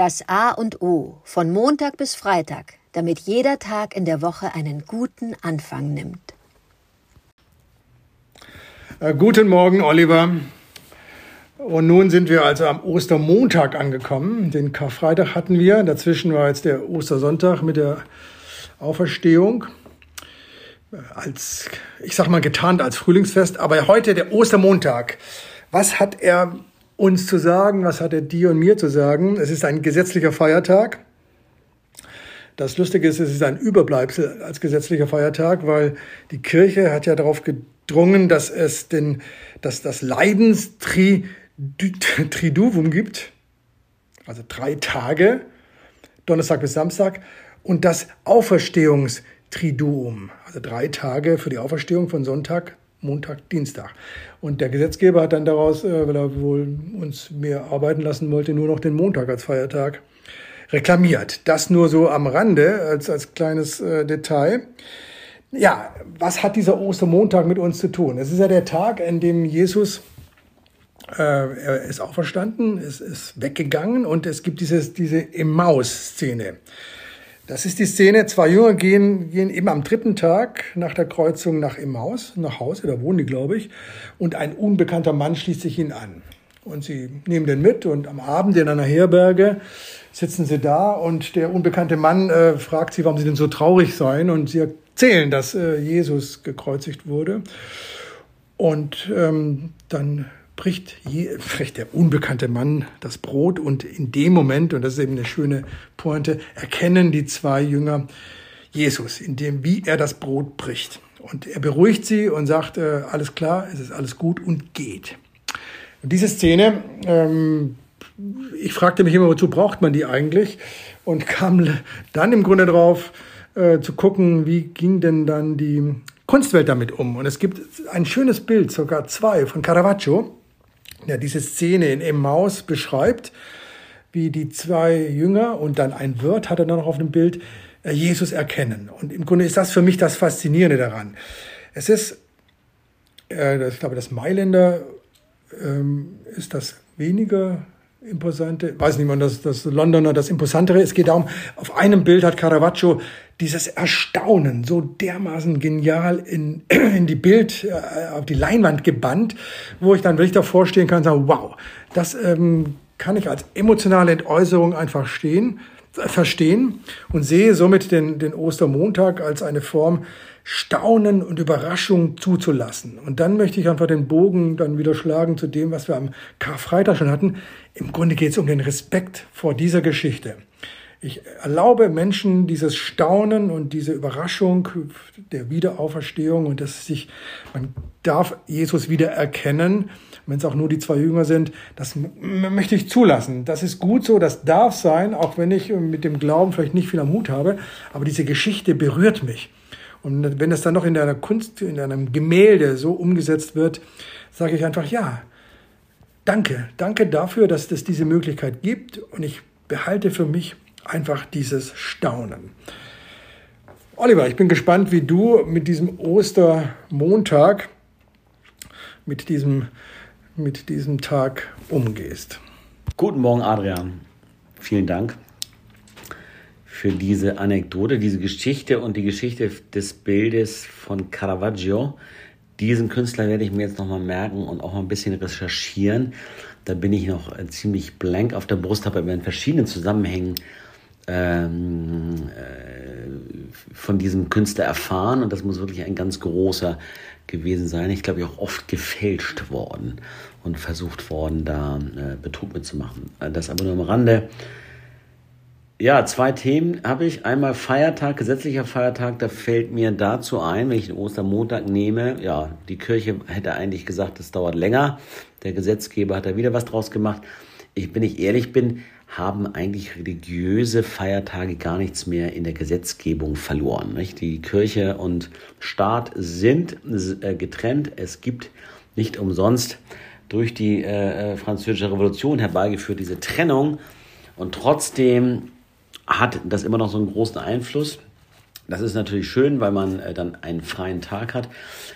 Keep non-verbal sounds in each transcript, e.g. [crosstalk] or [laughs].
Das A und O von Montag bis Freitag, damit jeder Tag in der Woche einen guten Anfang nimmt. Äh, guten Morgen, Oliver. Und nun sind wir also am Ostermontag angekommen. Den Karfreitag hatten wir. Dazwischen war jetzt der Ostersonntag mit der Auferstehung. Als, ich sag mal, getarnt als Frühlingsfest. Aber heute der Ostermontag. Was hat er uns zu sagen? Was hat er dir und mir zu sagen? Es ist ein gesetzlicher Feiertag. Das Lustige ist, es ist ein Überbleibsel als gesetzlicher Feiertag, weil die Kirche hat ja darauf gedrungen, dass es den, dass das Leidenstri [laughs] Triduum gibt, also drei Tage, Donnerstag bis Samstag, und das Auferstehungstriduum, also drei Tage für die Auferstehung von Sonntag, Montag, Dienstag. Und der Gesetzgeber hat dann daraus, äh, weil er wohl uns mehr arbeiten lassen wollte, nur noch den Montag als Feiertag reklamiert. Das nur so am Rande als, als kleines äh, Detail. Ja, was hat dieser Ostermontag mit uns zu tun? Es ist ja der Tag, in dem Jesus äh, er ist auferstanden, ist, ist weggegangen und es gibt dieses, diese Emmaus-Szene. Das ist die Szene, zwei Jünger gehen, gehen eben am dritten Tag nach der Kreuzung nach Emmaus, nach Hause, da wohnen die, glaube ich, und ein unbekannter Mann schließt sich ihnen an. Und sie nehmen den mit und am Abend in einer Herberge sitzen sie da und der unbekannte Mann äh, fragt sie, warum sie denn so traurig seien und sie erzählen, dass äh, Jesus gekreuzigt wurde. Und ähm, dann bricht, bricht [laughs] der unbekannte Mann das Brot und in dem Moment, und das ist eben eine schöne Pointe, erkennen die zwei Jünger Jesus, in dem, wie er das Brot bricht. Und er beruhigt sie und sagt, äh, alles klar, es ist alles gut und geht. Und diese Szene, ähm, ich fragte mich immer, wozu braucht man die eigentlich? Und kam dann im Grunde drauf, äh, zu gucken, wie ging denn dann die Kunstwelt damit um. Und es gibt ein schönes Bild, sogar zwei, von Caravaggio, ja, diese Szene in Emmaus beschreibt, wie die zwei Jünger und dann ein Wirt hat er noch auf dem Bild äh, Jesus erkennen. Und im Grunde ist das für mich das Faszinierende daran. Es ist, äh, ich glaube, das Mailänder ähm, ist das weniger imposante, weiß nicht mehr, das, das Londoner das imposantere. Es geht darum, auf einem Bild hat Caravaggio dieses Erstaunen so dermaßen genial in, [clears throat] in die Bild, äh, auf die Leinwand gebannt, wo ich dann wirklich davor stehen kann und sagen, wow, das ähm, kann ich als emotionale Entäußerung einfach stehen, äh, verstehen und sehe somit den, den Ostermontag als eine Form Staunen und Überraschung zuzulassen. Und dann möchte ich einfach den Bogen dann wieder schlagen zu dem, was wir am Karfreitag schon hatten. Im Grunde geht es um den Respekt vor dieser Geschichte. Ich erlaube Menschen dieses Staunen und diese Überraschung der Wiederauferstehung und dass sich, man darf Jesus wieder erkennen, wenn es auch nur die zwei Jünger sind, das möchte ich zulassen. Das ist gut so, das darf sein, auch wenn ich mit dem Glauben vielleicht nicht viel am Hut habe, aber diese Geschichte berührt mich. Und wenn es dann noch in einer Kunst, in einem Gemälde so umgesetzt wird, sage ich einfach ja. Danke, danke dafür, dass es diese Möglichkeit gibt und ich behalte für mich einfach dieses Staunen. Oliver, ich bin gespannt, wie du mit diesem Ostermontag, mit diesem, mit diesem Tag umgehst. Guten Morgen, Adrian. Vielen Dank für diese Anekdote, diese Geschichte und die Geschichte des Bildes von Caravaggio. Diesen Künstler werde ich mir jetzt nochmal merken und auch mal ein bisschen recherchieren. Da bin ich noch ziemlich blank auf der Brust, habe aber in verschiedenen Zusammenhängen ähm, äh, von diesem Künstler erfahren und das muss wirklich ein ganz großer gewesen sein. Ich glaube, auch oft gefälscht worden und versucht worden, da äh, Betrug mitzumachen. Äh, das aber nur am Rande. Ja, zwei Themen habe ich. Einmal Feiertag, gesetzlicher Feiertag, da fällt mir dazu ein, wenn ich den Ostermontag nehme, ja, die Kirche hätte eigentlich gesagt, es dauert länger. Der Gesetzgeber hat da wieder was draus gemacht. Ich, wenn ich ehrlich bin, haben eigentlich religiöse Feiertage gar nichts mehr in der Gesetzgebung verloren. Nicht? Die Kirche und Staat sind äh, getrennt. Es gibt nicht umsonst durch die äh, äh, französische Revolution herbeigeführt diese Trennung. Und trotzdem hat das immer noch so einen großen Einfluss. Das ist natürlich schön, weil man äh, dann einen freien Tag hat.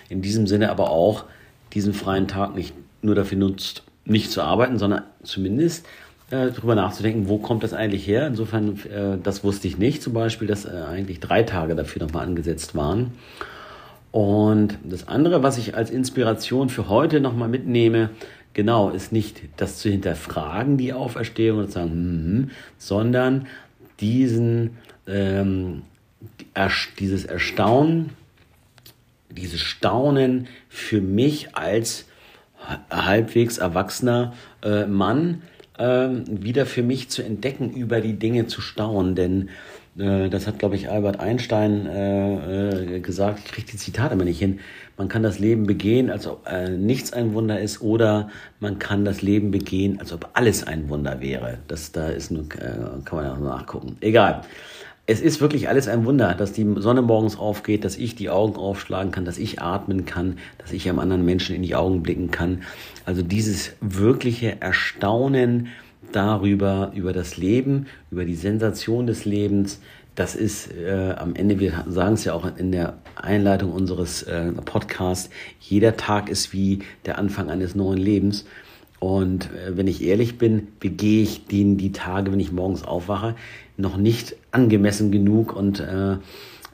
In diesem Sinne aber auch diesen freien Tag nicht nur dafür nutzt, nicht zu arbeiten, sondern zumindest äh, darüber nachzudenken, wo kommt das eigentlich her. Insofern, äh, das wusste ich nicht, zum Beispiel, dass äh, eigentlich drei Tage dafür nochmal angesetzt waren. Und das andere, was ich als Inspiration für heute nochmal mitnehme, genau, ist nicht das zu hinterfragen, die Auferstehung und zu sagen, hm, sondern diesen, ähm, dieses Erstaunen, dieses Staunen für mich als halbwegs erwachsener äh, Mann äh, wieder für mich zu entdecken, über die Dinge zu staunen. Denn das hat, glaube ich, Albert Einstein äh, äh, gesagt, ich kriege die Zitate immer nicht hin. Man kann das Leben begehen, als ob äh, nichts ein Wunder ist, oder man kann das Leben begehen, als ob alles ein Wunder wäre. Das da ist nur, äh, kann man auch nachgucken. Egal. Es ist wirklich alles ein Wunder, dass die Sonne morgens aufgeht, dass ich die Augen aufschlagen kann, dass ich atmen kann, dass ich einem anderen Menschen in die Augen blicken kann. Also dieses wirkliche Erstaunen darüber, über das Leben, über die Sensation des Lebens, das ist äh, am Ende, wir sagen es ja auch in der Einleitung unseres äh, Podcasts, jeder Tag ist wie der Anfang eines neuen Lebens. Und äh, wenn ich ehrlich bin, begehe ich denen die Tage, wenn ich morgens aufwache, noch nicht angemessen genug und äh,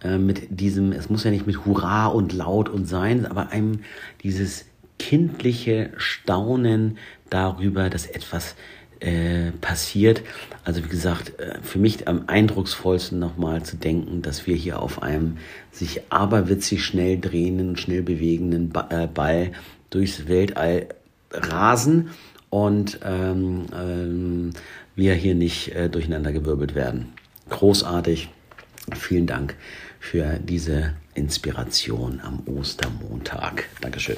äh, mit diesem, es muss ja nicht mit Hurra und laut und sein, aber einem dieses kindliche Staunen darüber, dass etwas äh, passiert. Also wie gesagt, äh, für mich am eindrucksvollsten nochmal zu denken, dass wir hier auf einem sich aberwitzig schnell drehenden schnell bewegenden äh, Ball durchs Weltall rasen und ähm, ähm, wir hier nicht äh, durcheinandergewirbelt werden. Großartig. Vielen Dank für diese Inspiration am Ostermontag. Dankeschön.